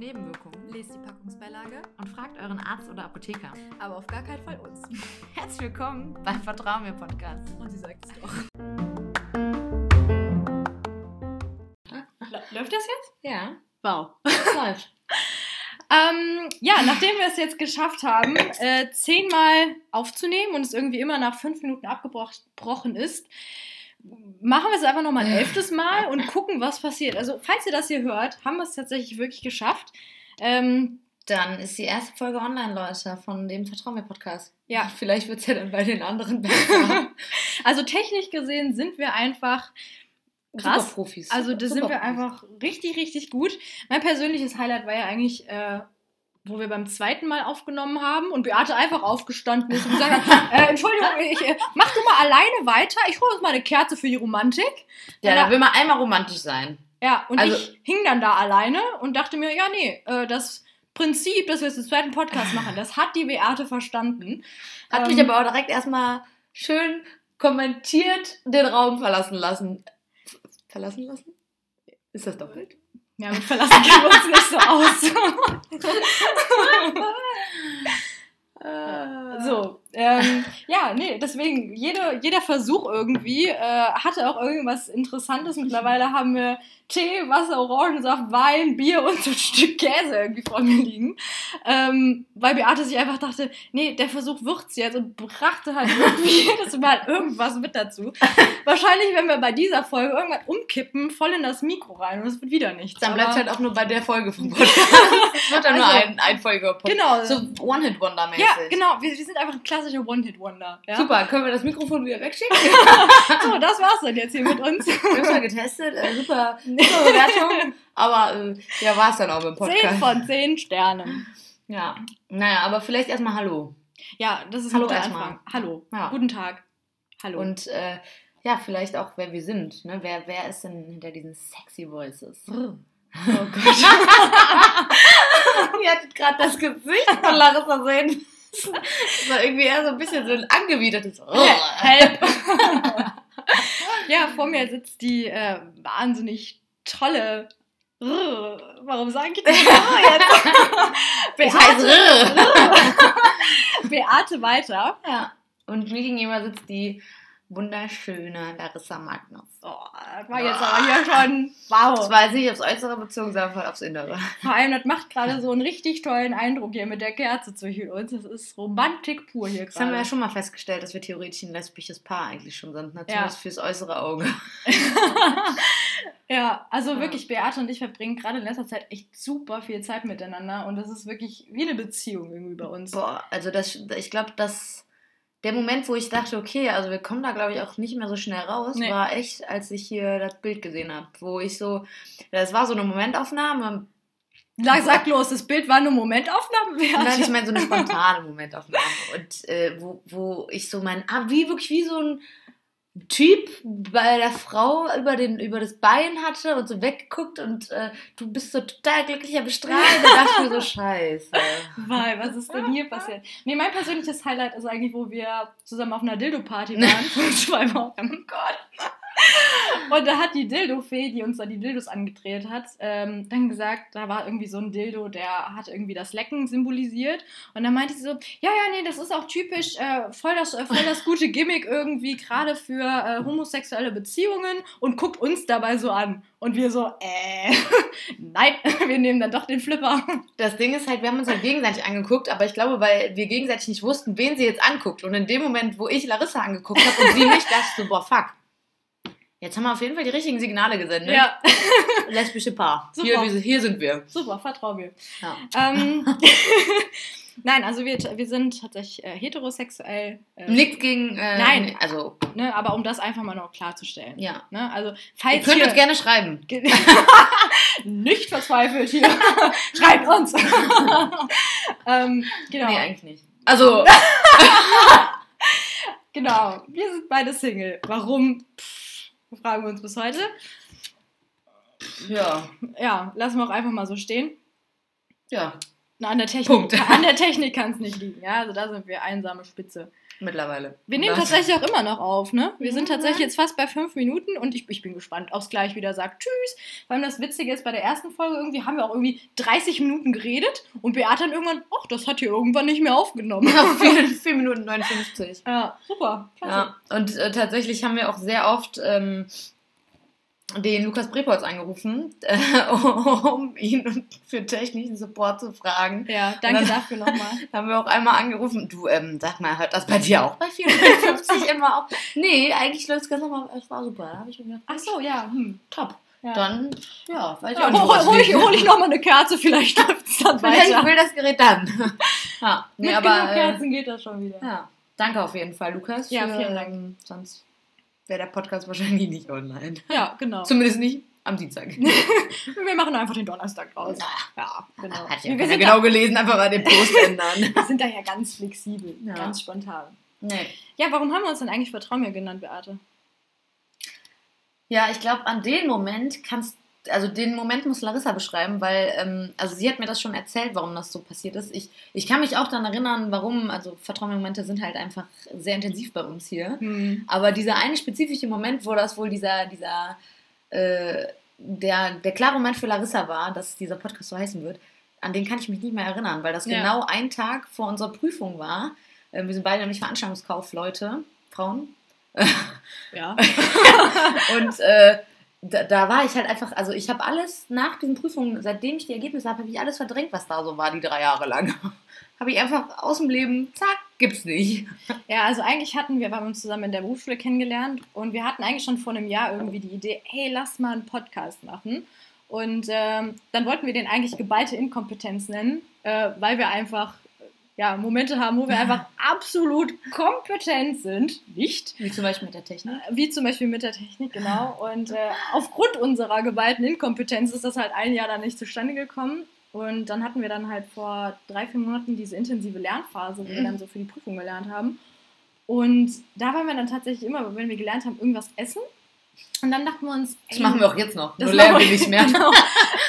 Nebenwirkungen. Lest die Packungsbeilage, Und fragt euren Arzt oder Apotheker. aber auf gar keinen Fall uns. Herzlich willkommen beim Vertrauen mir Podcast. Und sie sagt es doch. Läuft das jetzt? Ja, Wow. das läuft. Ähm, ja, nachdem wir es jetzt geschafft haben, äh, zehnmal aufzunehmen und es irgendwie immer nach fünf Minuten abgebrochen ist, machen wir es einfach nochmal ein elftes Mal und gucken, was passiert. Also, falls ihr das hier hört, haben wir es tatsächlich wirklich geschafft. Ähm, Dann ist die erste Folge online, Leute, von dem Vertrauen mir Podcast. Ja. Vielleicht wird es ja dann bei den anderen besser. also, technisch gesehen sind wir einfach krass. Superprofis. Also da sind wir einfach richtig, richtig gut. Mein persönliches Highlight war ja eigentlich, äh, wo wir beim zweiten Mal aufgenommen haben und Beate einfach aufgestanden ist und gesagt hat, äh, Entschuldigung, ich, äh, mach du mal alleine weiter, ich hole uns mal eine Kerze für die Romantik. Ja, da- will man einmal romantisch sein. Ja, und Also- ich hing dann da alleine und dachte mir, ja, nee, äh, das Prinzip, dass wir jetzt den zweiten Podcast machen, das hat die Beate verstanden. Hat Ähm, mich aber auch direkt erstmal schön kommentiert den Raum verlassen lassen. Verlassen lassen? Ist das doppelt? Ja, mit verlassen wir uns nicht so aus. So, ähm, ja, nee, deswegen, jede, jeder Versuch irgendwie äh, hatte auch irgendwas Interessantes. Mittlerweile haben wir Tee, Wasser, Orangensaft, Wein, Bier und so ein Stück Käse irgendwie vor mir liegen. Ähm, weil Beate sich einfach dachte, nee, der Versuch wird's jetzt und brachte halt irgendwie jedes Mal irgendwas mit dazu. Wahrscheinlich, wenn wir bei dieser Folge irgendwann umkippen, voll in das Mikro rein und es wird wieder nichts. Dann bleibt halt auch nur bei der Folge vom Podcast. Es wird dann nur Also, ein einfolgiger Podcast. Genau. So One-Hit-Wonder-mäßig. ja, genau. Wir, wir sind einfach ein klassischer One-Hit-Wonder. Ja? Super, können wir das Mikrofon wieder wegschicken? So, das war's dann jetzt hier mit uns. Wir haben getestet, äh, super, super Bewertung. Aber äh, ja, war es dann auch mit dem Podcast. 10 von 10 Sternen. Ja, naja, aber vielleicht erstmal Hallo. Ja, das ist Hallo ein. Anfang. Hallo. Ja. Guten Tag. Hallo. Und äh, ja, vielleicht auch, wer wir sind. Ne? Wer, wer ist denn hinter diesen sexy Voices? oh Gott. Ihr hattet gerade das Gesicht von Larissa sehen. Das war irgendwie eher so ein bisschen so ein angewidertes. Help. ja, vor mir sitzt die äh, wahnsinnig tolle. Warum sage ich das jetzt? Ich heiße Rrr. Beate weiter. Ja. Und mir gegenüber sitzt die wunderschöne Larissa Magnus. Oh, das war jetzt aber hier schon. Wow. Das war jetzt nicht aufs Äußere bezogen, sondern aufs Innere. Vor allem, das macht gerade so einen richtig tollen Eindruck hier mit der Kerze zwischen uns. Das ist Romantik pur hier Das haben wir ja gerade. schon mal festgestellt, dass wir theoretisch ein lesbisches Paar eigentlich schon sind. Ne? Ja. Fürs äußere Auge. Ja, also Ja. wirklich, Beate und ich verbringen gerade in letzter Zeit echt super viel Zeit miteinander und das ist wirklich wie eine Beziehung irgendwie bei uns. Boah, also das, ich glaube, dass der Moment, wo ich dachte, okay, also wir kommen da, glaube ich, auch nicht mehr so schnell raus, Nee. war echt, als ich hier das Bild gesehen habe, wo ich so, das war so eine Momentaufnahme. Na, sag los, das Bild war eine Momentaufnahme. Nein, ich meine so eine spontane Momentaufnahme. Und äh, wo, wo ich so mein, ah, wie wirklich wie so ein Typ bei der Frau über, den, über das Bein hatte und so weggeguckt und äh, du bist so total glücklicher bestrahlt. Da dachte ich mir so, scheiße. Weil, was ist denn hier passiert? Nee, mein persönliches Highlight ist eigentlich, wo wir zusammen auf einer Dildo-Party waren vor zwei Wochen. Oh Gott. Und da hat die Dildo-Fee, die uns da die Dildos angedreht hat, ähm, dann gesagt, da war irgendwie so ein Dildo, der hat irgendwie das Lecken symbolisiert. Und dann meinte sie so, ja, ja, nee, das ist auch typisch, äh, voll, das, äh, voll das gute Gimmick irgendwie, gerade für äh, homosexuelle Beziehungen und guckt uns dabei so an. Und wir so, äh, nein, wir nehmen dann doch den Flipper. Das Ding ist halt, wir haben uns halt gegenseitig angeguckt, aber ich glaube, weil wir gegenseitig nicht wussten, wen sie jetzt anguckt. Und in dem Moment, wo ich Larissa angeguckt habe und sie mich, dachte ich so, boah, fuck. Jetzt haben wir auf jeden Fall die richtigen Signale gesendet. Ja. Lesbische Paar. Super. Hier, hier sind wir. Super, vertrau mir. Ja. Ähm, Nein, also wir, wir sind tatsächlich äh, heterosexuell. Äh, Nichts gegen. Äh, Nein. Also, Ne, aber um das einfach mal noch klarzustellen. ja. Ne, also, Ihr falls könnt ihr uns gerne schreiben. nicht verzweifelt hier, schreibt uns. ähm, genau, Nee, eigentlich nicht. Also, genau. Wir sind beide Single. Warum? Pff, fragen wir uns bis heute. ja. Ja, lassen wir auch einfach mal so stehen. Ja. Na, an der Technik, Punkt. an der Technik kann es nicht liegen. Ja, also da sind wir einsame Spitze. Mittlerweile. Wir nehmen Was? tatsächlich auch immer noch auf, ne? Wir sind tatsächlich jetzt fast bei fünf Minuten und ich, ich bin gespannt, ob es gleich wieder sagt Tschüss. Vor allem das Witzige ist, bei der ersten Folge irgendwie haben wir auch irgendwie 30 Minuten geredet und Beate dann irgendwann, ach, das hat hier irgendwann nicht mehr aufgenommen. Ja, 4, 4 Minuten 59. Ja, super. Klasse. Ja, und äh, tatsächlich haben wir auch sehr oft ähm, den Lukas Brepolz angerufen, äh, um ihn für technischen Support zu fragen. Ja, danke dann- dafür nochmal. Haben wir auch einmal angerufen, du, ähm, sag mal, hört das bei dir auch bei 450 immer auf? Nee, eigentlich läuft es ganz normal, es war super. Da habe ich mir gedacht, Ach so, ja. Hm. top. ja. Dann, ja, weiß ich ja, auch nicht, hol, hol, ich, hol ich nochmal eine Kerze, vielleicht läuft es dann Vielleicht weiter. will das Gerät dann. ja, nee, Mit aber, genug äh, Kerzen geht das schon wieder. ja, danke auf jeden Fall, Lukas. Ja, für, vielen Dank. ähm, Sonst wäre der Podcast wahrscheinlich nicht online. Ja, genau. Zumindest nicht am Dienstag. Wir machen einfach den Donnerstag draus. Ja, genau. Hat ja wir, sind genau gelesen, einfach mal den Post ändern. da, wir sind da ja ganz flexibel, Ja. ganz spontan. nee. Ja, warum haben wir uns denn eigentlich Vertrauen mir genannt, Beate? Ja, ich glaube, an den Moment kannst also den Moment muss Larissa beschreiben, weil, ähm, also sie hat mir das schon erzählt, warum das so passiert ist. Ich, ich kann mich auch daran erinnern, warum, also Vertrauensmomente sind halt einfach sehr intensiv bei uns hier. Hm. Aber dieser eine spezifische Moment, wo das wohl dieser, dieser, äh, der, der klare Moment für Larissa war, dass dieser Podcast so heißen wird, an den kann ich mich nicht mehr erinnern, weil das Ja. genau ein Tag vor unserer Prüfung war. Äh, wir sind beide nämlich Veranstaltungskaufleute, Frauen. Ja. Und äh, da, da war ich halt einfach, also ich habe alles nach diesen Prüfungen, seitdem ich die Ergebnisse habe, habe ich alles verdrängt, was da so war, die drei Jahre lang. habe ich einfach aus dem Leben, zack, gibt's nicht. Ja, also eigentlich hatten wir, wir haben uns zusammen in der Berufsschule kennengelernt und wir hatten eigentlich schon vor einem Jahr irgendwie die Idee, hey, lass mal einen Podcast machen. Und ähm, dann wollten wir den eigentlich geballte Inkompetenz nennen, äh, weil wir einfach ja, Momente haben, wo wir einfach absolut kompetent sind. Nicht. Wie zum Beispiel mit der Technik. Wie zum Beispiel mit der Technik, genau. Und äh, aufgrund unserer geballten Inkompetenz ist das halt ein Jahr dann nicht zustande gekommen. Und dann hatten wir dann halt vor drei, vier Monaten diese intensive Lernphase, wo wir Mhm. dann so für die Prüfung gelernt haben. Und da waren wir dann tatsächlich immer, wenn wir gelernt haben, irgendwas essen. Und dann dachten wir uns, Das ey, machen wir auch jetzt noch. das Nur lernen wir nicht mehr. Genau.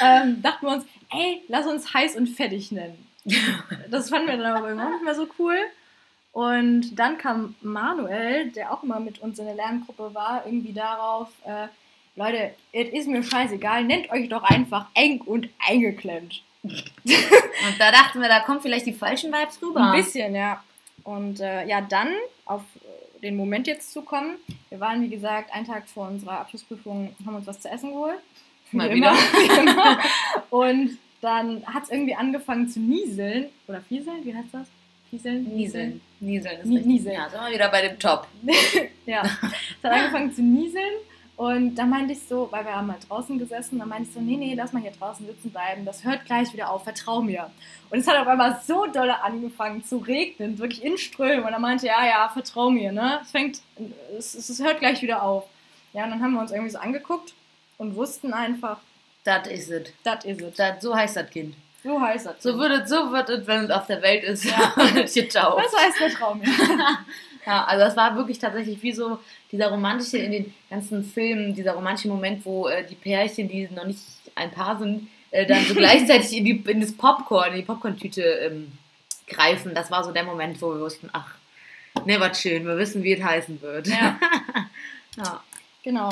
ähm, dachten wir uns, ey, lass uns heiß und fettig nennen. Das fanden wir dann aber irgendwann nicht mehr so cool. Und dann kam Manuel, der auch immer mit uns in der Lerngruppe war, irgendwie darauf, äh, Leute, es ist mir scheißegal, nennt euch doch einfach eng und eingeklemmt. Und da dachten wir, da kommen vielleicht die falschen Vibes rüber. Ein bisschen, ja. Und äh, ja, dann auf den Moment jetzt zu kommen. Wir waren, wie gesagt, einen Tag vor unserer Abschlussprüfung, haben uns was zu essen geholt. Mal Wie immer, wie immer. Und dann hat es irgendwie angefangen zu nieseln. Oder fieseln, wie heißt das? Fieseln? Nieseln. Nieseln ist richtig. Nieseln. Ja, sind wir wieder bei dem Top. Ja, es hat angefangen zu nieseln und da meinte ich so, weil wir haben mal draußen gesessen, da meinte ich so, nee, nee, lass mal hier draußen sitzen bleiben, das hört gleich wieder auf, vertrau mir. Und es hat auf einmal so dolle angefangen zu regnen, wirklich in Strömen und er meinte, ja, ja, vertrau mir, ne, es fängt, es, es, es hört gleich wieder auf. Ja, und dann haben wir uns irgendwie so angeguckt und wussten einfach, Das ist es. das is it. Das- So heißt das Kind. So heißt das. So wird es, so wird es, wenn es auf der Welt ist. Ja. Hier taucht. das heißt vertrau mir. Ja, also das war wirklich tatsächlich wie so dieser romantische in den ganzen Filmen, dieser romantische Moment, wo äh, die Pärchen, die noch nicht ein Paar sind, äh, dann so gleichzeitig in, die, in das Popcorn, in die Popcorn-Tüte ähm, greifen. Das war so der Moment, wo wir wussten, ach, ne, was schön, wir wissen, wie es heißen wird. Ja. Ja. Genau.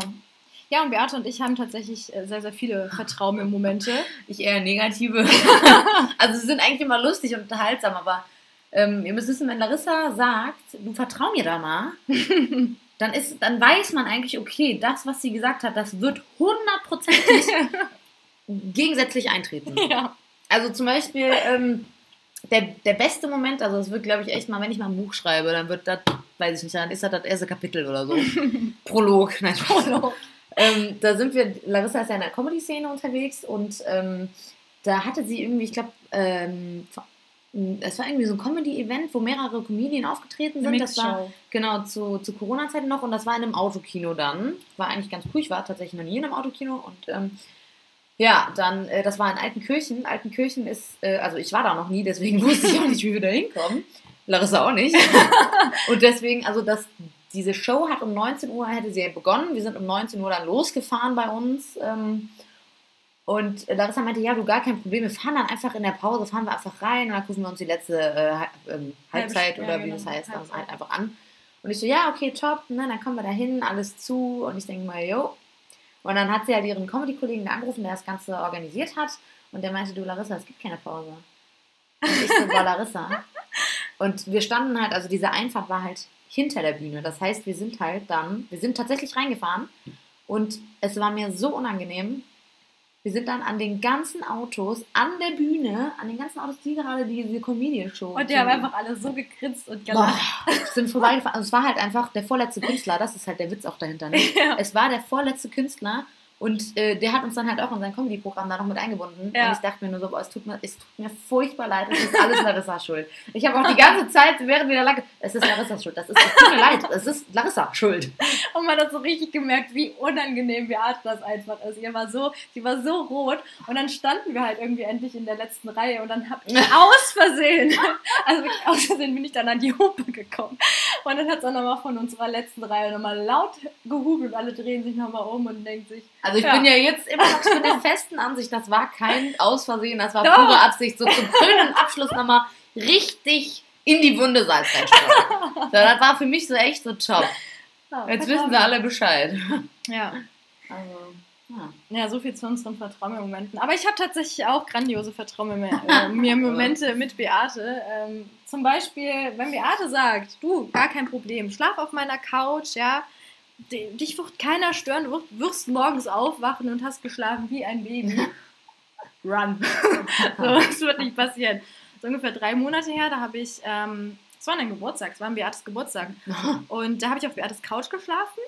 Ja, und Beate und ich haben tatsächlich äh, sehr, sehr viele Vertrau mir Momente. Ich eher negative. also sie sind eigentlich immer lustig und unterhaltsam, aber ähm, ihr müsst wissen, wenn Larissa sagt, du vertrau mir da mal, dann, ist, dann weiß man eigentlich, okay, das, was sie gesagt hat, das wird hundertprozentig gegensätzlich eintreten. ja. Also zum Beispiel ähm, der, der beste Moment, also es wird, glaube ich, echt mal, wenn ich mal ein Buch schreibe, dann wird das, weiß ich nicht, dann ist das das erste Kapitel oder so. Prolog, nein, Prolog. Ähm, da sind wir, Larissa ist ja in der Comedy-Szene unterwegs und ähm, da hatte sie irgendwie, ich glaube, ähm, es war irgendwie so ein Comedy-Event, wo mehrere Comedien aufgetreten sind. Das war genau zu, zu Corona-Zeiten noch und das war in einem Autokino dann. War eigentlich ganz cool. Ich war tatsächlich noch nie in einem Autokino und ähm, ja, dann, äh, das war in Altenkirchen. Altenkirchen ist, äh, also ich war da noch nie, deswegen wusste ich auch nicht, wie wir da hinkommen. Larissa auch nicht. und deswegen, also das, diese Show hat um 19 Uhr, hätte sie ja begonnen. Wir sind um 19 Uhr dann losgefahren bei uns. Ähm, Und Larissa meinte, ja, du gar kein Problem, wir fahren dann einfach in der Pause, fahren wir einfach rein und dann gucken wir uns die letzte äh, ähm, Halbzeit ja, oder wie genau, das heißt, dann halt einfach an. Und ich so, ja, okay, top, ne, dann kommen wir da hin, alles zu. Und ich denke mal, jo. Und dann hat sie halt ihren Comedy-Kollegen angerufen, der das Ganze organisiert hat. Und der meinte, du Larissa, es gibt keine Pause. Und ich so, boah, Larissa. Und wir standen halt, also diese Einfahrt war halt hinter der Bühne. Das heißt, wir sind halt dann, wir sind tatsächlich reingefahren und es war mir so unangenehm. Wir sind dann an den ganzen Autos, an der Bühne, an den ganzen Autos, die gerade diese Comedian-Show. Und die haben einfach alle so gegrinst und Boah, gelacht. sind vorbeigefahren. Also es war halt einfach der vorletzte Künstler, das ist halt der Witz auch dahinter. Ne? Ja. Es war der vorletzte Künstler und äh, der hat uns dann halt auch in sein Comedy-Programm da noch mit eingebunden. Ja. Und ich dachte mir nur so, boah, es tut mir, es tut mir furchtbar leid, es ist alles Larissas Schuld. Ich habe auch die ganze Zeit, während wir da lagen, es ist Larissas Schuld, das ist, es tut mir leid, es ist Larissa Schuld. Und man hat so richtig gemerkt, wie unangenehm Beate das einfach ist. Ihr war so, sie war so rot. Und dann standen wir halt irgendwie endlich in der letzten Reihe und dann hab ich aus Versehen, also wirklich aus Versehen bin ich dann an die Hupe gekommen. Und dann hat es auch nochmal von unserer letzten Reihe nochmal laut gehubelt und alle drehen sich nochmal um und denken sich, Also ich Ja. bin ja jetzt immer noch bin der festen Ansicht, das war kein Ausversehen, das war Doch. pure Absicht, so zum grünen Abschluss nochmal richtig in die Wunde Salz so, das war für mich so echt so top. ja, Jetzt wissen sie alle Bescheid. Ja. Also, ja. So viel zu unseren Vertrauensmomenten. Aber ich habe tatsächlich auch grandiose Vertrauen äh, mit Beate. Ähm, zum Beispiel, wenn Beate sagt, du, gar kein Problem, schlaf auf meiner Couch, ja, dich wird keiner stören, du wirst- morgens aufwachen und hast geschlafen wie ein Baby. Run. so, das wird nicht passieren. So ungefähr drei Monate her, da habe ich, ähm, es war ein Geburtstag, es war ein Beates Geburtstag. Und da habe ich auf Beates Couch geschlafen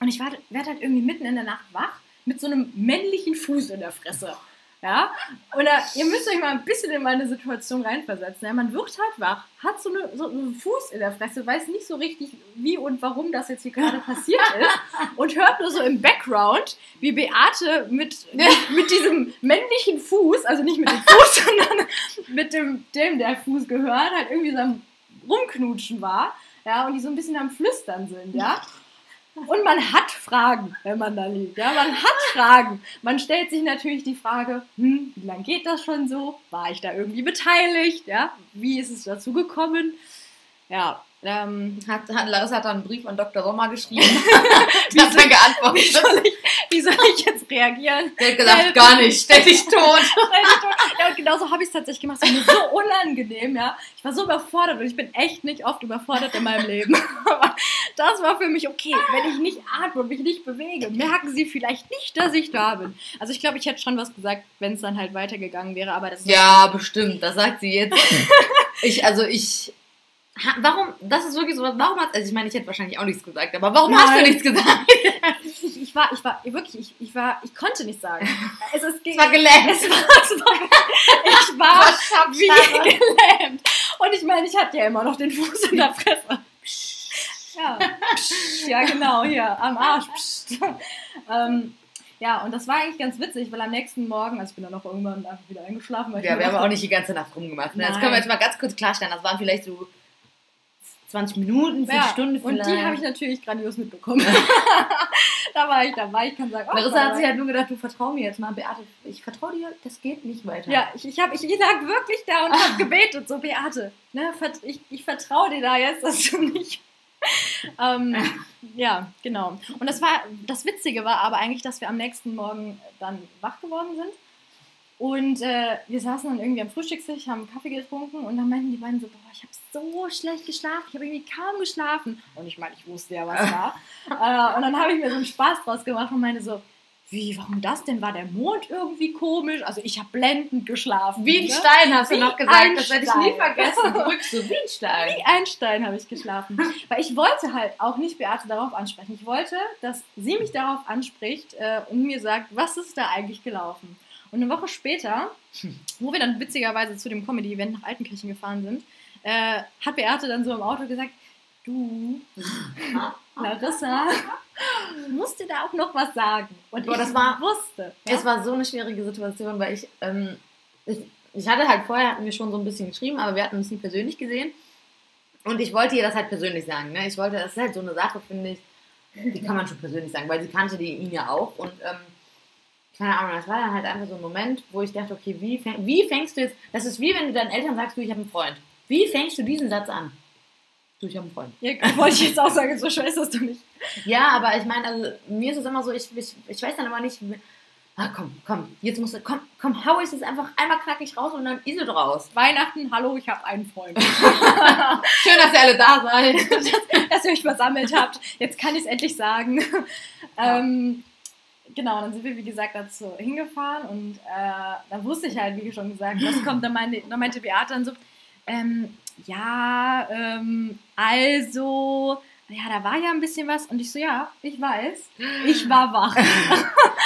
und ich werde werd halt irgendwie mitten in der Nacht wach mit so einem männlichen Fuß in der Fresse. Ja? Und da, ihr müsst euch mal ein bisschen in meine Situation reinversetzen. Ja? Man wird halt wach, hat so, eine, so einen Fuß in der Fresse, weiß nicht so richtig, wie und warum das jetzt hier gerade passiert ist und hört nur so im Background, wie Beate mit, mit, mit diesem männlichen Fuß, also nicht mit dem Fuß, sondern mit dem, dem der Fuß gehört, halt irgendwie so am Rumknutschen war. Ja, und die so ein bisschen am Flüstern sind, ja. Und man hat Fragen, wenn man da liegt. Ja, man hat Fragen. Man stellt sich natürlich die Frage, hm, wie lange geht das schon so? War ich da irgendwie beteiligt? Ja, wie ist es dazu gekommen? Ja, ähm, Hat, hat, Larissa hat dann einen Brief an Dr. Sommer geschrieben. Die hat dann wie geantwortet. soll ich, wie soll ich jetzt reagieren? Der hat gesagt, gar nicht, stell dich tot. Ja, und genauso habe ich es tatsächlich gemacht. Es war mir so unangenehm, ja. Ich war so überfordert und ich bin echt nicht oft überfordert in meinem Leben. Aber das war für mich okay. Wenn ich nicht atme und mich nicht bewege, merken sie vielleicht nicht, dass ich da bin. Also ich glaube, ich hätte schon was gesagt, wenn es dann halt weitergegangen wäre, aber das Ja, bestimmt, das sagt sie jetzt. Ich, also ich. Ha, warum, das ist wirklich so, warum hat, also ich meine, ich hätte wahrscheinlich auch nichts gesagt, aber warum hast du Nein. nichts gesagt? ich, ich, war, ich war, wirklich, ich, ich war, ich konnte nicht sagen. Es ist Es war gelähmt. Es war, es war, ich war wie gelähmt. Und ich meine, ich hatte ja immer noch den Fuß in der Fresse. Ja, ja genau, hier, am Arsch. Ähm, ja, und das war eigentlich ganz witzig, weil am nächsten Morgen, also ich bin dann noch irgendwann einfach wieder eingeschlafen. Ja, wir haben auch nicht die ganze Nacht rumgemacht. Ne? Das Nein. können wir jetzt mal ganz kurz klarstellen. Das waren vielleicht so 20 Minuten, 4 ja, Stunden Und vielleicht. die habe ich natürlich grandios mitbekommen. da war ich dabei, ich kann sagen, oh, Larissa hat sich halt nur gedacht, du vertrau mir jetzt mal, Beate, ich vertraue dir, das geht nicht weiter. Ja, ich, ich, hab, ich, lag wirklich da und habe gebetet, so Beate, ne, ich, ich vertraue dir da jetzt, dass du nicht. ähm, ja, genau. Und das war, das Witzige war aber eigentlich, dass wir am nächsten Morgen dann wach geworden sind. Und äh, wir saßen dann irgendwie am Frühstückstisch, haben Kaffee getrunken und dann meinten die beiden so, boah, ich habe so schlecht geschlafen, ich habe irgendwie kaum geschlafen. Und ich meine, ich wusste ja, was war. äh, und dann habe ich mir so einen Spaß draus gemacht und meinte so, wie, warum das denn? War der Mond irgendwie komisch? Also ich habe blendend geschlafen. Wie ein ne? Stein hast du Wie noch gesagt, das werde ich nie vergessen. Zurück so wie ein Stein. Wie ein Stein habe ich geschlafen. Weil ich wollte halt auch nicht Beate darauf ansprechen. Ich wollte, dass sie mich darauf anspricht äh, und mir sagt, was ist da eigentlich gelaufen. Und eine Woche später, wo wir dann witzigerweise zu dem Comedy-Event nach Altenkirchen gefahren sind, äh, hat Beate dann so im Auto gesagt, du, Larissa, dir da auch noch was sagen. Und Boah, ich war- wusste. Ja? Es war so eine schwierige Situation, weil ich, ähm, ich, ich hatte halt vorher, hatten wir schon so ein bisschen geschrieben, aber wir hatten uns nie persönlich gesehen. Und ich wollte ihr das halt persönlich sagen. Ne? Ich wollte, das ist halt so eine Sache, finde ich, die kann man schon persönlich sagen, weil sie kannte die ihn ja auch. Und ähm, keine Ahnung, das war dann halt einfach so ein Moment, wo ich dachte, okay, wie, fäng, wie fängst du jetzt, das ist wie wenn du deinen Eltern sagst, du, ich habe einen Freund. Wie fängst du diesen Satz an? Du, ich habe einen Freund. Ja, wollte ich jetzt auch sagen, so ist das doch nicht. Ja, aber ich meine, also mir ist es immer so, ich, ich, ich weiß dann immer nicht, ah, komm, komm, jetzt musst du, komm, komm, hau ich es einfach einmal knackig raus und dann ist es raus. Weihnachten, hallo, ich habe einen Freund. Schön, dass ihr alle da seid. dass ihr euch versammelt habt. Jetzt kann ich es endlich sagen. Ähm, genau, dann sind wir, wie gesagt, dazu hingefahren und äh, dann wusste ich halt, wie schon gesagt, was kommt. Dann, meine, dann meinte Beate dann so, ähm, ja, ähm, also, ja, da war ja ein bisschen was. Und ich so, ja, ich weiß, ich war wach.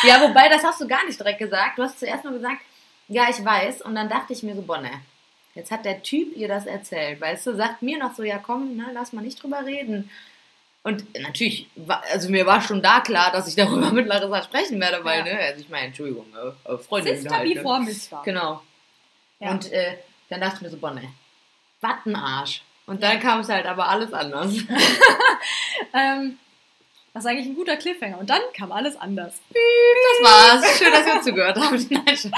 Ja, wobei, das hast du gar nicht direkt gesagt. Du hast zuerst nur gesagt, ja, ich weiß. Und dann dachte ich mir so, Bonne, jetzt hat der Typ ihr das erzählt. Weißt du, sagt mir noch so, ja komm, ne, lass mal nicht drüber reden. Und natürlich, also mir war schon da klar, dass ich darüber mit Larissa sprechen werde, weil, Ja. ne, also ich meine, Entschuldigung, äh, äh, Freundin Sister halt, wie ne? vor Mister. Genau. Ja. Und äh, dann dachte ich mir so, Bonne, was ein Arsch. Und dann kam es halt aber alles anders. Ähm, das ist eigentlich ein guter Cliffhanger. Und dann kam alles anders. Das war's. Schön, dass ihr zugehört habt. Nein.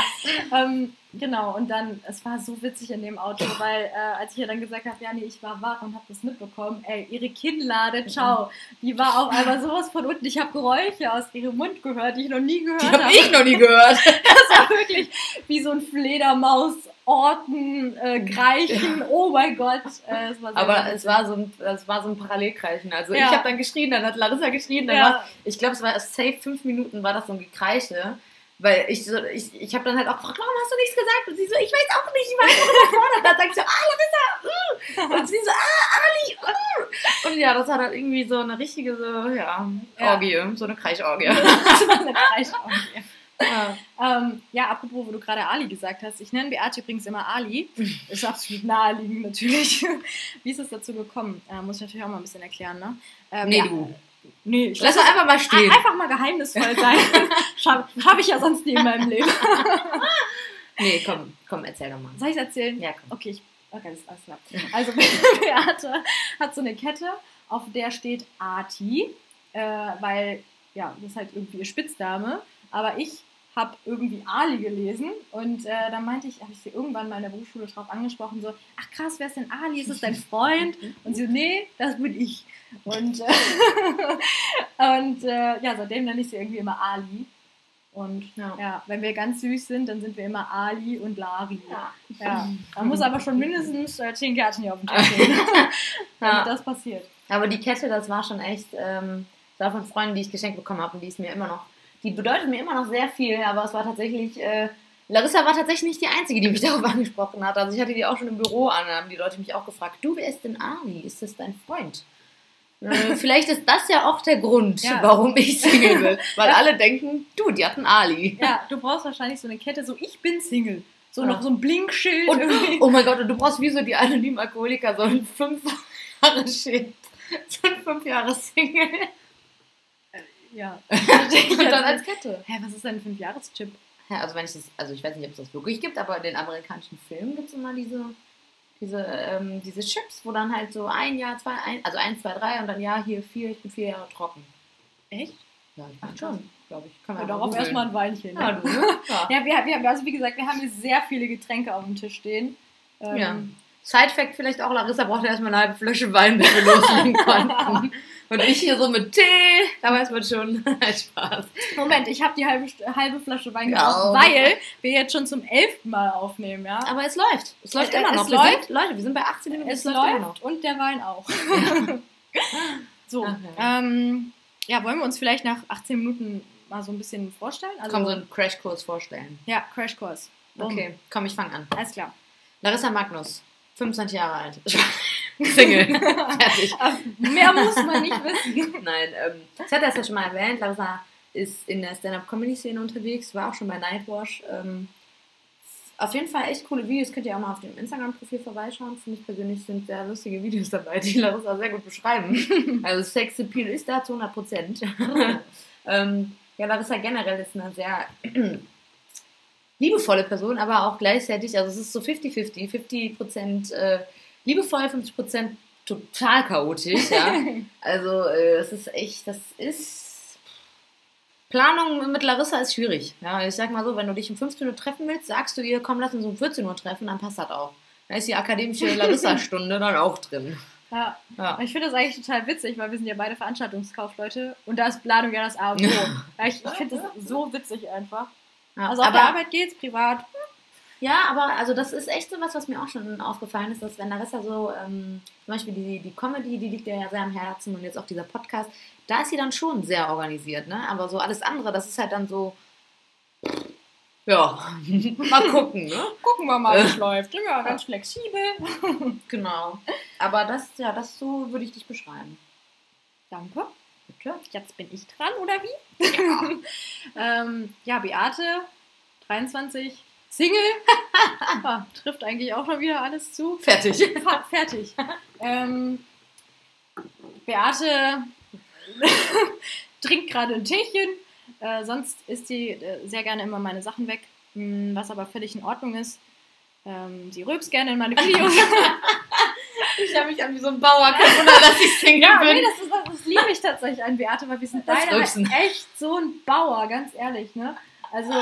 Ähm, genau, und dann, es war so witzig in dem Auto, weil äh, als ich ihr dann gesagt habe, ja, nee, ich war wach und habe das mitbekommen, ey, ihre Kinnlade, ciao, die war auf einmal sowas von unten. Ich habe Geräusche aus ihrem Mund gehört, die ich noch nie gehört Die habe. habe ich noch nie gehört. Das war wirklich wie so ein Fledermaus, Orten, äh, Greichen, oh mein Gott. Äh, es Aber es war so ein, es war so ein Parallelkreischen. Also Ja. ich habe dann geschrien, dann hat Larissa geschrien, dann Ja. war, ich glaube, es war safe fünf Minuten war das so ein Gekreiche. Weil ich so, ich, ich habe dann halt auch gefragt, warum hast du nichts gesagt? Und sie so, ich weiß auch nicht, ich war einfach überfordert. Dann sag ich so, ah, Larissa, uh. Und sie so, ah, Ali, uh. Und ja, das war dann irgendwie so eine richtige, so, ja, Ja. Orgie, so eine Kreichorgie. eine Greichorgie. ja. Ähm, ja, apropos, wo du gerade Ali gesagt hast. Ich nenne Beate übrigens immer Ali. Ist absolut naheliegend natürlich. Wie ist es dazu gekommen? Äh, muss ich natürlich auch mal ein bisschen erklären, ne? Ähm, Nee, ja, du. Nee, ich Lass doch einfach mal stehen. einfach mal geheimnisvoll sein. Schaffe schaff ich ja sonst nie in meinem Leben. Nee, komm, komm, erzähl doch mal. Soll ich erzählen? Ja, komm. Okay, ich, okay, das ist alles klar. Also, Beate hat so eine Kette, auf der steht Arti, äh, weil, ja, das ist halt irgendwie ihr Spitzname. Aber ich habe irgendwie Ali gelesen und äh, dann meinte ich, habe ich sie irgendwann mal in der Berufsschule drauf angesprochen, so, ach krass, wer ist denn Ali? Ist es dein Freund? Und sie so, nee, das bin ich. Und, äh, und äh, ja, seitdem nenne ich sie irgendwie immer Ali. Und Ja. ja, wenn wir ganz süß sind, dann sind wir immer Ali und Lari. Ja. Ja, man muss aber schon mindestens äh, 10 Kärtchen hier auf dem Tisch stehen, damit Ja. das passiert. Aber die Kette, das war schon echt, ähm, das war von Freunden, die ich geschenkt bekommen habe und die ist mir immer noch, die bedeutet mir immer noch sehr viel, aber es war tatsächlich, äh, Larissa war tatsächlich nicht die Einzige, die mich darauf angesprochen hat. Also ich hatte die auch schon im Büro an, da haben die Leute mich auch gefragt, du, wer ist denn Ali? Ist das dein Freund? Äh, Vielleicht ist das ja auch der Grund, Ja. warum ich Single bin. Weil alle denken, du, die hatten Ali. Ja, du brauchst wahrscheinlich so eine Kette, so ich bin Single. So Ja. noch so ein Blinkschild. Und, irgendwie. oh mein Gott, und du brauchst wie so die anonymen Alkoholiker so ein fünf Jahre Shit. So ein fünf Jahre Single. Ja. Und dann als Kette. Hä, was ist denn ein 5-Jahres-Chip? Ja, also wenn ich das, also ich weiß nicht, ob es das wirklich gibt, aber in den amerikanischen Filmen gibt es immer diese, diese, ähm, diese Chips, wo dann halt so ein Jahr, zwei, ein, also eins, zwei, drei und dann ja, hier vier, ich bin vier Jahre trocken. Echt? Ja, ich meine schon, glaube ich. Kann Ja, man darauf mal erstmal ein. Weinchen. Ja, du, ne? Ja. Ja, wir, wir, also wie gesagt, wir haben hier sehr viele Getränke auf dem Tisch stehen. Ähm, Ja. Side-Fact vielleicht auch, Larissa brauchte erstmal eine halbe Flasche Wein, bis wir loslegen konnten. Und ich hier so mit Tee, da weiß man schon, Spaß. Moment, ich habe die halbe, halbe Flasche Wein Ja. weil wir jetzt schon zum elften Mal aufnehmen, ja? Aber es läuft. Es läuft Es- immer es noch. wir läuft. Sind, Leute, wir sind bei 18 Minuten. Es immer läuft noch. und der Wein auch. so, Ach, ähm, ja, wollen wir uns vielleicht nach 18 Minuten mal so ein bisschen vorstellen? Also, Komm, so einen Crashkurs vorstellen. ja, Crashkurs. Okay, komm, ich fange an. Alles klar. Larissa Magnus, 25 Jahre alt. Single. Fertig. Mehr muss man nicht wissen. Nein, ähm, ich hatte das ja schon mal erwähnt. Larissa ist in der Stand-Up-Comedy-Szene unterwegs, war auch schon bei Nightwash. Ähm, auf jeden Fall echt coole Videos. Könnt ihr auch mal auf dem Instagram-Profil vorbeischauen. Finde ich persönlich sind sehr lustige Videos dabei, die Larissa sehr gut beschreiben. Also Sex-Appeal ist da zu 100 Prozent. ähm, ja, Larissa generell ist eine sehr liebevolle Person, aber auch gleichzeitig, also es ist so 50-50, 50 Prozent äh, liebevoll, 50 Prozent total chaotisch, ja. Also äh, es ist echt, das ist, Planung mit Larissa ist schwierig. Ja, ich sag mal so, wenn du dich um 15 Uhr treffen willst, sagst du ihr, komm, lass uns um 14 Uhr treffen, dann passt das auch. Da ist die akademische Larissa-Stunde dann auch drin. Ja. Ja. Ich finde das eigentlich total witzig, weil wir sind ja beide Veranstaltungskaufleute und da ist Planung ja das A und O. Ja, ich ich finde das so witzig einfach. Ja, Also auf aber, der Arbeit geht's, privat. ja, aber also das ist echt so was, was mir auch schon aufgefallen ist, dass wenn Larissa so, ähm, zum Beispiel die, die Comedy, die liegt ihr ja sehr am Herzen und jetzt auch dieser Podcast, da ist sie dann schon sehr organisiert, ne? Aber so alles andere, das ist halt dann so, ja, mal gucken, ne? Gucken wir mal, wie es läuft. Sind wir ja ganz flexibel. Genau. Aber das, ja, das so würde ich dich beschreiben. Danke. Jetzt bin ich dran, oder wie? ähm, ja, Beate, 23, Single. trifft eigentlich auch schon wieder alles zu. Fertig. Fertig. ähm, Beate trinkt gerade ein Teechen. Äh, sonst isst sie äh, sehr gerne immer meine Sachen weg, Hm, was aber völlig in Ordnung ist. Ähm, sie rülpst gerne in meine Videos. Ich habe mich an wie so ein Bauer. Kein Wunder, dass ich Single ja, bin. nee, das, ist, das liebe ich tatsächlich an Beate, weil wir sind beide halt echt so ein Bauer, ganz ehrlich. Ne? Also,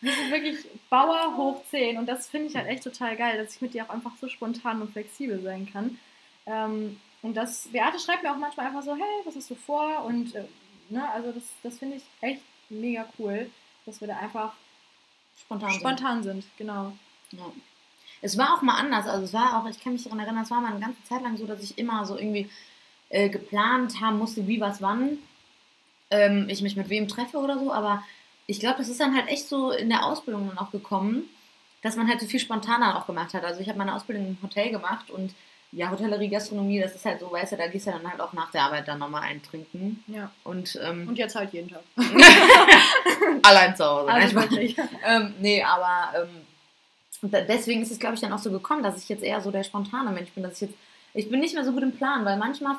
wir sind wirklich Bauer hoch 10 und das finde ich halt echt total geil, dass ich mit dir auch einfach so spontan und flexibel sein kann. Ähm, und das, Beate schreibt mir auch manchmal einfach so, hey, was hast du vor? Und äh, ne, also das, das finde ich echt mega cool, dass wir da einfach Spontan. spontan sind, genau. Ja. Es war auch mal anders. Also es war auch, ich kann mich daran erinnern, es war mal eine ganze Zeit lang so, dass ich immer so irgendwie äh, geplant haben musste, wie was wann ähm, ich mich mit wem treffe oder so. Aber ich glaube, das ist dann halt echt so in der Ausbildung dann auch gekommen, dass man halt so viel spontaner auch gemacht hat. Also ich habe meine Ausbildung im Hotel gemacht und ja, Hotellerie, Gastronomie, das ist halt so, weißt du, da gehst du dann halt auch nach der Arbeit dann nochmal eintrinken. Ja. Und, ähm, Und jetzt halt jeden Tag. allein zu Hause. Also wirklich. ähm, nee, aber ähm, deswegen ist es, glaube ich, dann auch so gekommen, dass ich jetzt eher so der spontane Mensch bin, dass ich jetzt, ich bin nicht mehr so gut im Plan, weil manchmal,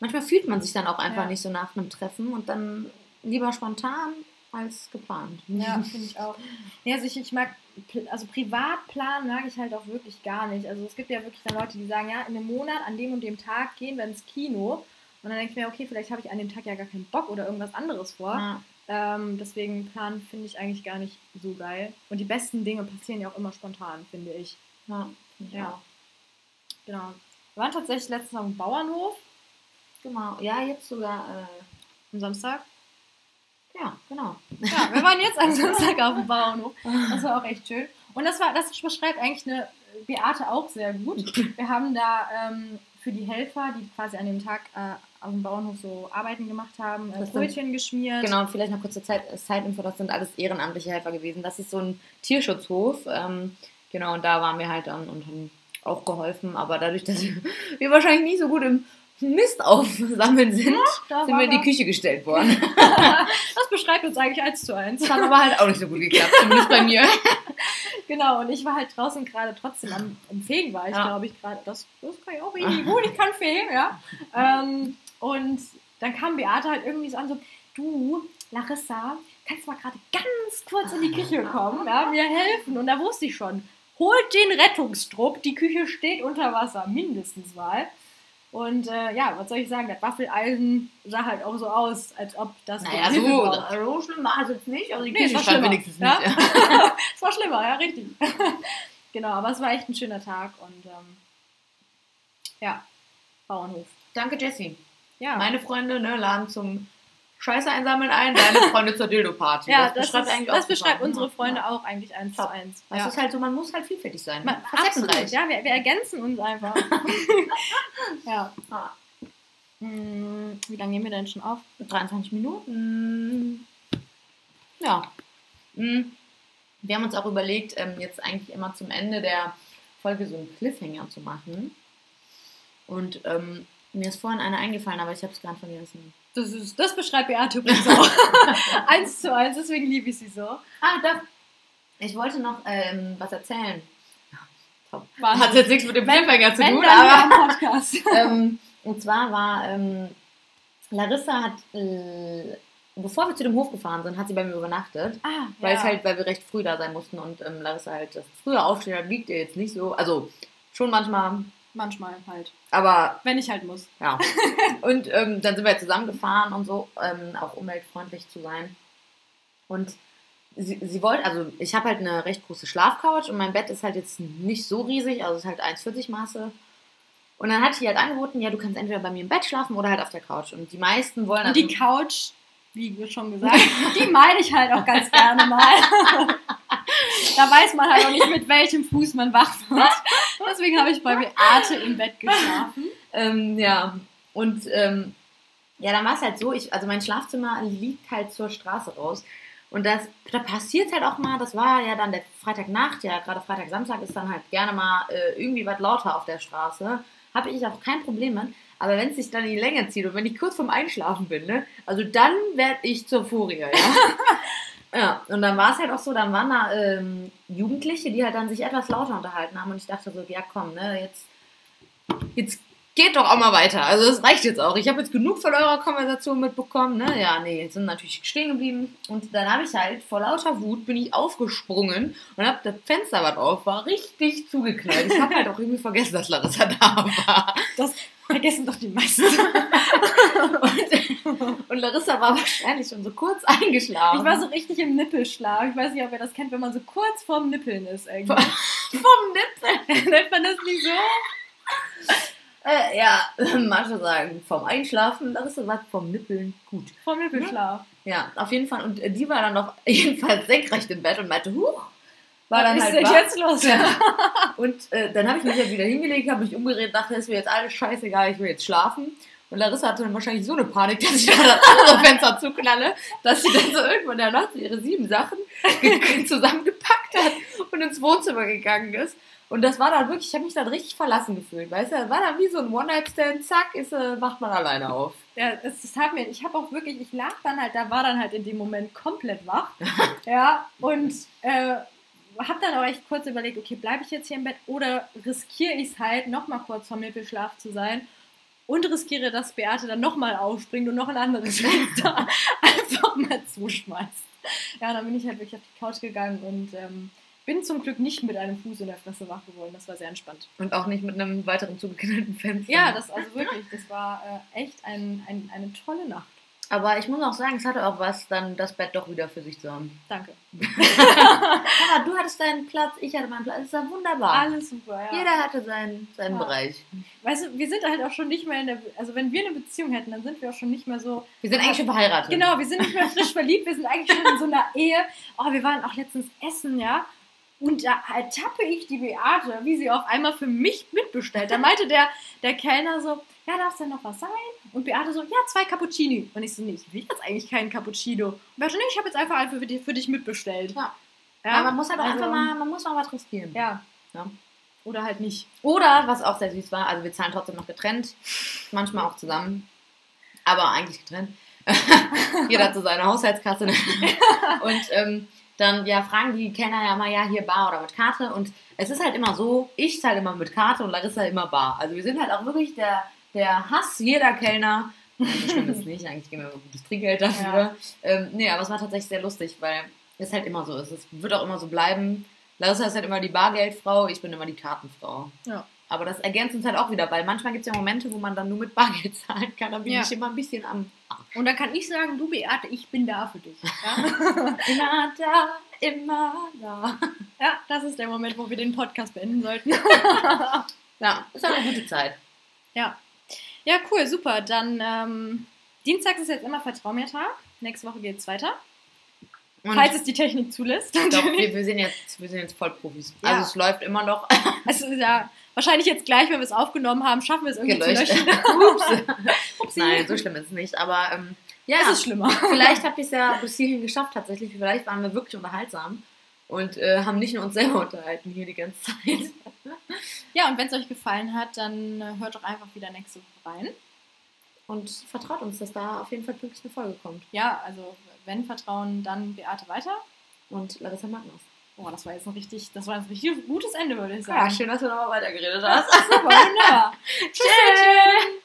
manchmal fühlt man sich dann auch einfach Ja. nicht so nach einem Treffen und dann lieber spontan als geplant. Ja, finde ich auch. Ja, also ich, ich mag, also Privatplan mag ich halt auch wirklich gar nicht. Also es gibt ja wirklich dann Leute, die sagen, ja, in einem Monat, an dem und dem Tag gehen wir ins Kino. Und dann denke ich mir, okay, vielleicht habe ich an dem Tag ja gar keinen Bock oder irgendwas anderes vor. Ja. Ähm, deswegen Plan finde ich eigentlich gar nicht so geil. Und die besten Dinge passieren ja auch immer spontan, finde ich. Ja, ich Ja. auch. Genau. Wir waren tatsächlich letztens auf dem Bauernhof Genau. Ja, jetzt sogar, am Samstag. äh, ja, genau. Ja, wir waren jetzt am Samstag auf dem Bauernhof. Das war auch echt schön. Und das war, das beschreibt eigentlich eine Beate auch sehr gut. Wir haben da ähm, für die Helfer, die quasi an dem Tag äh, auf dem Bauernhof so Arbeiten gemacht haben, äh, Brötchen geschmiert. Genau, vielleicht noch kurze Zeit, Zeitinfo, das sind alles ehrenamtliche Helfer gewesen. Das ist so ein Tierschutzhof. Ähm, genau, und da waren wir halt dann und haben auch geholfen. Aber dadurch, dass wir wahrscheinlich nicht so gut im Mist aufsammeln sind, Da sind wir in die. Küche gestellt worden. Das beschreibt uns eigentlich eins zu eins. Das hat aber halt auch nicht so gut geklappt, zumindest bei mir. Genau, und ich war halt draußen gerade trotzdem am, am Fegen, war ich, Ja. glaube ich, gerade. Das, das kann ich auch richtig gut, ich kann fegen, ja. ähm, und dann kam Beate halt irgendwie so an, so, du, Larissa, kannst mal gerade ganz kurz in die Küche kommen, ja, mir helfen. Und da wusste ich schon, holt den Rettungstrupp, die Küche steht unter Wasser, mindestens mal. Und äh, ja, was soll ich sagen, das Waffeleisen sah halt auch so aus, als ob das... Naja, so, braucht. so schlimm war es jetzt nicht. Also die Nee, es Küche stand wenigstens Ja? nicht. es war schlimmer, ja, richtig. genau, aber es war echt ein schöner Tag und ähm, ja, Bauernhof. Danke, Jessie. Ja, Meine Freunde ne, laden zum Scheiße einsammeln ein, deine Freunde zur Dildo-Party. ja das, beschreibt ist, eigentlich das beschreibt unsere. Freunde Ja. auch eigentlich eins Top. zu eins. Ja. ist halt so, man muss halt vielfältig sein. Man, absolut, ja, wir, wir ergänzen uns einfach. ja. Ah. Hm, Wie lange nehmen wir denn schon auf? 23 Minuten. Ja. Hm. Wir haben uns auch überlegt, ähm, jetzt eigentlich immer zum Ende der Folge so einen Cliffhanger zu machen. Und ähm, mir ist vorhin einer eingefallen, aber ich habe es gerade vergessen. Das, ist, das beschreibt Beate übrigens auch. eins zu eins, deswegen liebe ich sie so. Ah, doch. Ich wollte noch ähm, was erzählen. Wahnsinn. Hat jetzt nichts mit dem Cliffhanger zu tun, aber... ja am Podcast. ähm, und zwar war ähm, Larissa hat, äh, bevor wir zu dem Hof gefahren sind, hat sie bei mir übernachtet. ah, Weil, ja. halt, weil wir recht früh da sein mussten und ähm, Larissa halt das früher aufstehen hat, liegt ihr jetzt nicht so. Also schon manchmal, Manchmal halt. aber Wenn ich halt muss. ja. und ähm, dann sind wir halt zusammengefahren und so, ähm, auch umweltfreundlich zu sein. Und sie, sie wollte, also ich habe halt eine recht große Schlafcouch und mein Bett ist halt jetzt nicht so riesig, also es ist halt 1,40 Maße. Und dann hat sie halt angeboten, ja, du kannst entweder bei mir im Bett schlafen oder halt auf der Couch. Und die meisten wollen Und die Couch, wie schon gesagt, die meine ich halt auch ganz gerne mal. da weiß man halt auch nicht, mit welchem Fuß man wach wird. Deswegen habe ich bei Beate im Bett geschlafen. Ähm, ja, und ähm, ja, dann war es halt so, ich, also mein Schlafzimmer liegt halt zur Straße raus. Und das, da passiert halt auch mal, das war ja dann der Freitagnacht, ja, gerade Freitag, Samstag ist dann halt gerne mal äh, irgendwie was lauter auf der Straße. Habe ich auch kein Problem mit. Aber wenn es sich dann in die Länge zieht und wenn ich kurz vorm Einschlafen bin, ne, also dann werde ich zur Furie, ja. ja, und dann war es halt auch so, dann waren da ähm, Jugendliche, die halt dann sich etwas lauter unterhalten haben und ich dachte so, ja komm, ne, jetzt, jetzt geht doch auch mal weiter. Also das reicht jetzt auch. Ich habe jetzt genug von eurer Konversation mitbekommen, ne? Ja, nee, sind natürlich stehen geblieben. Und dann habe ich halt vor lauter Wut bin ich aufgesprungen und habe das Fenster, was auf war, richtig zugeknallt. Ich habe halt auch irgendwie vergessen, dass Larissa da war. Das vergessen doch die meisten. Und, und Larissa war wahrscheinlich schon so kurz eingeschlafen. Ich war so richtig im Nippelschlaf. Ich weiß nicht, ob ihr das kennt, wenn man so kurz vorm Nippeln ist irgendwie. vom Nippel. Nennt man das nicht so? Äh, ja, manche sagen vom Einschlafen, Larissa sagt vom Nippeln. Gut. Vorm Nippelschlaf. Ja, auf jeden Fall. Und äh, die war dann auf jeden Fall senkrecht im Bett und meinte, huch, war dann Was halt ist denn jetzt los? Ja. Und äh, dann habe ich mich halt wieder hingelegt, habe mich umgedreht, dachte, ist mir jetzt alles scheißegal, ich will jetzt schlafen. Und Larissa hatte dann wahrscheinlich so eine Panik, dass ich da das andere Fenster zuknalle, dass sie dann so irgendwann in der Nacht ihre sieben Sachen ge- zusammengepackt hat und ins Wohnzimmer gegangen ist. Und das war dann wirklich, ich habe mich dann richtig verlassen gefühlt, weißt du? Das war dann wie so ein One-Night-Stand, zack, ist, äh, wacht man alleine auf. Ja, das, das hat mir, ich habe auch wirklich, ich lag dann halt, da war dann halt in dem Moment komplett wach. ja, und äh, habe dann auch echt kurz überlegt, okay, bleibe ich jetzt hier im Bett oder riskiere ich es halt, nochmal kurz vorm Nippelschlaf zu sein und riskiere, dass Beate dann nochmal aufspringt und noch ein anderes Fenster einfach mal zuschmeißt. Ja, dann bin ich halt wirklich auf die Couch gegangen und ähm, bin zum Glück nicht mit einem Fuß in der Fresse wach geworden. Das war sehr entspannt. Und auch nicht mit einem weiteren zugeknallten Fenster. Ja, das also wirklich, das war äh, echt ein, ein, eine tolle Nacht. Aber ich muss auch sagen, es hatte auch was, dann das Bett doch wieder für sich zu haben. Danke. Aber du hattest deinen Platz, ich hatte meinen Platz. Es war wunderbar. Alles super, ja. Jeder hatte seinen, seinen Ja. Bereich. Weißt du, wir sind halt auch schon nicht mehr in der, also wenn wir eine Beziehung hätten, dann sind wir auch schon nicht mehr so, Wir sind eigentlich schon verheiratet. genau, wir sind nicht mehr frisch verliebt, wir sind eigentlich schon in so einer Ehe. Oh, wir waren auch letztens essen, ja. Und da ertappe ich die Beate, wie sie auf einmal für mich mitbestellt. Da meinte der, der Kellner so, ja, darf es denn noch was sein? Und Beate so, ja, zwei Cappuccini. Und ich so, nee, ich will jetzt eigentlich keinen Cappuccino. Und Beate, nee, ich habe jetzt einfach einen für dich, für dich mitbestellt. Ja. Ja, man muss halt also, einfach mal, man muss mal was riskieren. Ja. Ja. Oder halt nicht. Oder, was auch sehr süß war, also wir zahlen trotzdem noch getrennt, manchmal auch zusammen, aber eigentlich getrennt. Jeder hat so seine Haushaltskasse. und ähm, dann ja, fragen die Kellner ja mal, ja, hier Bar oder mit Karte. Und es ist halt immer so, ich zahle immer mit Karte und Larissa immer Bar. Also wir sind halt auch wirklich der, der Hass jeder Kellner. Nein, So schlimm ist es nicht, eigentlich geben wir immer gutes Trinkgeld dafür. Ja. Ähm, nee, aber es war tatsächlich sehr lustig, weil es halt immer so ist. Es wird auch immer so bleiben. Larissa ist halt immer die Bargeldfrau, ich bin immer die Kartenfrau. Ja. Aber das ergänzt uns halt auch wieder, weil manchmal gibt es ja Momente, wo man dann nur mit Bargeld zahlen kann. Da bin Ja. ich immer ein bisschen am Arsch. Und dann kann ich sagen, du Beate, ich bin da für dich. Ja? Immer da, immer da. Ja, das ist der Moment, wo wir den Podcast beenden sollten. Ja, ist auch eine gute Zeit. ja. Ja, cool, super. Dann ähm, Dienstag ist jetzt immer Vertrau mir Tag. Nächste Woche geht's weiter. Und Falls es die Technik zulässt. ich glaube, wir, wir, sind jetzt, wir sind jetzt Vollprofis. Ja. Also es läuft immer noch Also ja, wahrscheinlich jetzt gleich, wenn wir es aufgenommen haben, schaffen wir es irgendwie gelöscht. zu löschen. Ups. Nein, so schlimm ist es nicht. Aber ähm, ja, Es ist schlimmer. vielleicht habt ihr es ja bis hierhin geschafft tatsächlich. Vielleicht waren wir wirklich unterhaltsam und äh, haben nicht nur uns selber unterhalten hier die ganze Zeit. Ja, und wenn es euch gefallen hat, dann äh, hört doch einfach wieder nächste Woche rein. Und vertraut uns, dass da auf jeden Fall wirklich eine Folge kommt. Ja, also wenn Vertrauen, dann Beate weiter. Und Larissa Magnus. Boah, das war jetzt ein richtig, das war jetzt ein richtig gutes Ende, würde ich sagen. Ja, schön, dass du nochmal weitergeredet hast. Super, wunderbar. Tschüss.